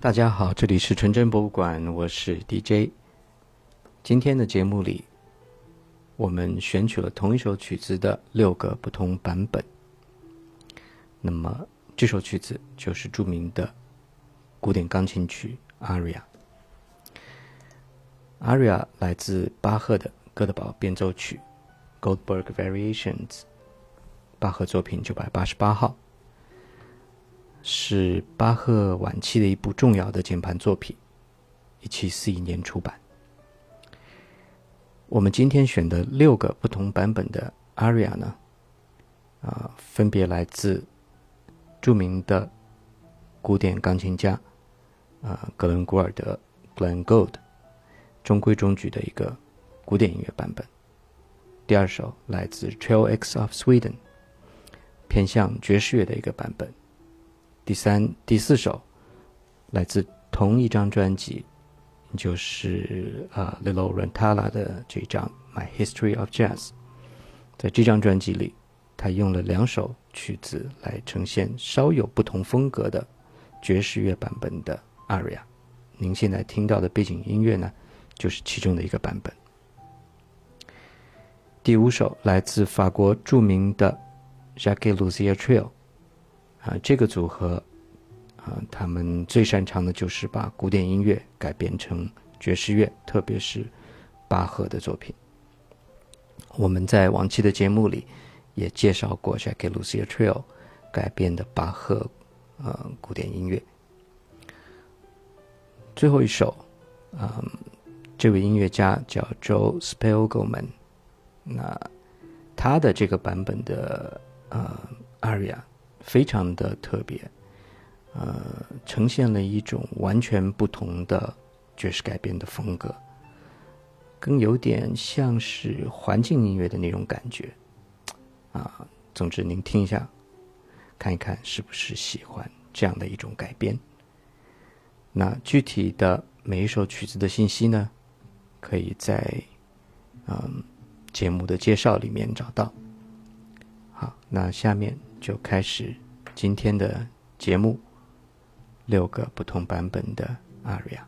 大家好，这里是纯真博物馆，我是 DJ。今天的节目里，我们选取了同一首曲子的六个不同版本。那么，这首曲子就是著名的古典钢琴曲《Aria》。《Aria》来自巴赫的《哥德堡变奏曲》（Goldberg Variations），巴赫作品九百八十八号。是巴赫晚期的一部重要的键盘作品，一七四一年出版。我们今天选的六个不同版本的 Aria 呢，啊，分别来自著名的古典钢琴家啊格伦古尔德 （Glenn Gould） 中规中矩的一个古典音乐版本。第二首来自 Trio X of Sweden，偏向爵士乐的一个版本。第三、第四首来自同一张专辑，就是啊 Lilo Rentala 的这张《My History of Jazz》。在这张专辑里，他用了两首曲子来呈现稍有不同风格的爵士乐版本的 Aria。您现在听到的背景音乐呢，就是其中的一个版本。第五首来自法国著名的 Jacques Lussier Trio。啊，这个组合，啊，他们最擅长的就是把古典音乐改编成爵士乐，特别是巴赫的作品。我们在往期的节目里也介绍过 Jackie Lussier Trio 改编的巴赫呃古典音乐。最后一首，嗯，这位音乐家叫 Joe Spiegelman，那他的这个版本的呃 Aria。非常的特别，呃，呈现了一种完全不同的爵士改编的风格，更有点像是环境音乐的那种感觉，啊，总之您听一下，看一看是不是喜欢这样的一种改编。那具体的每一首曲子的信息呢，可以在嗯节目的介绍里面找到。好，那下面。就开始今天的节目，六个不同版本的 Aria。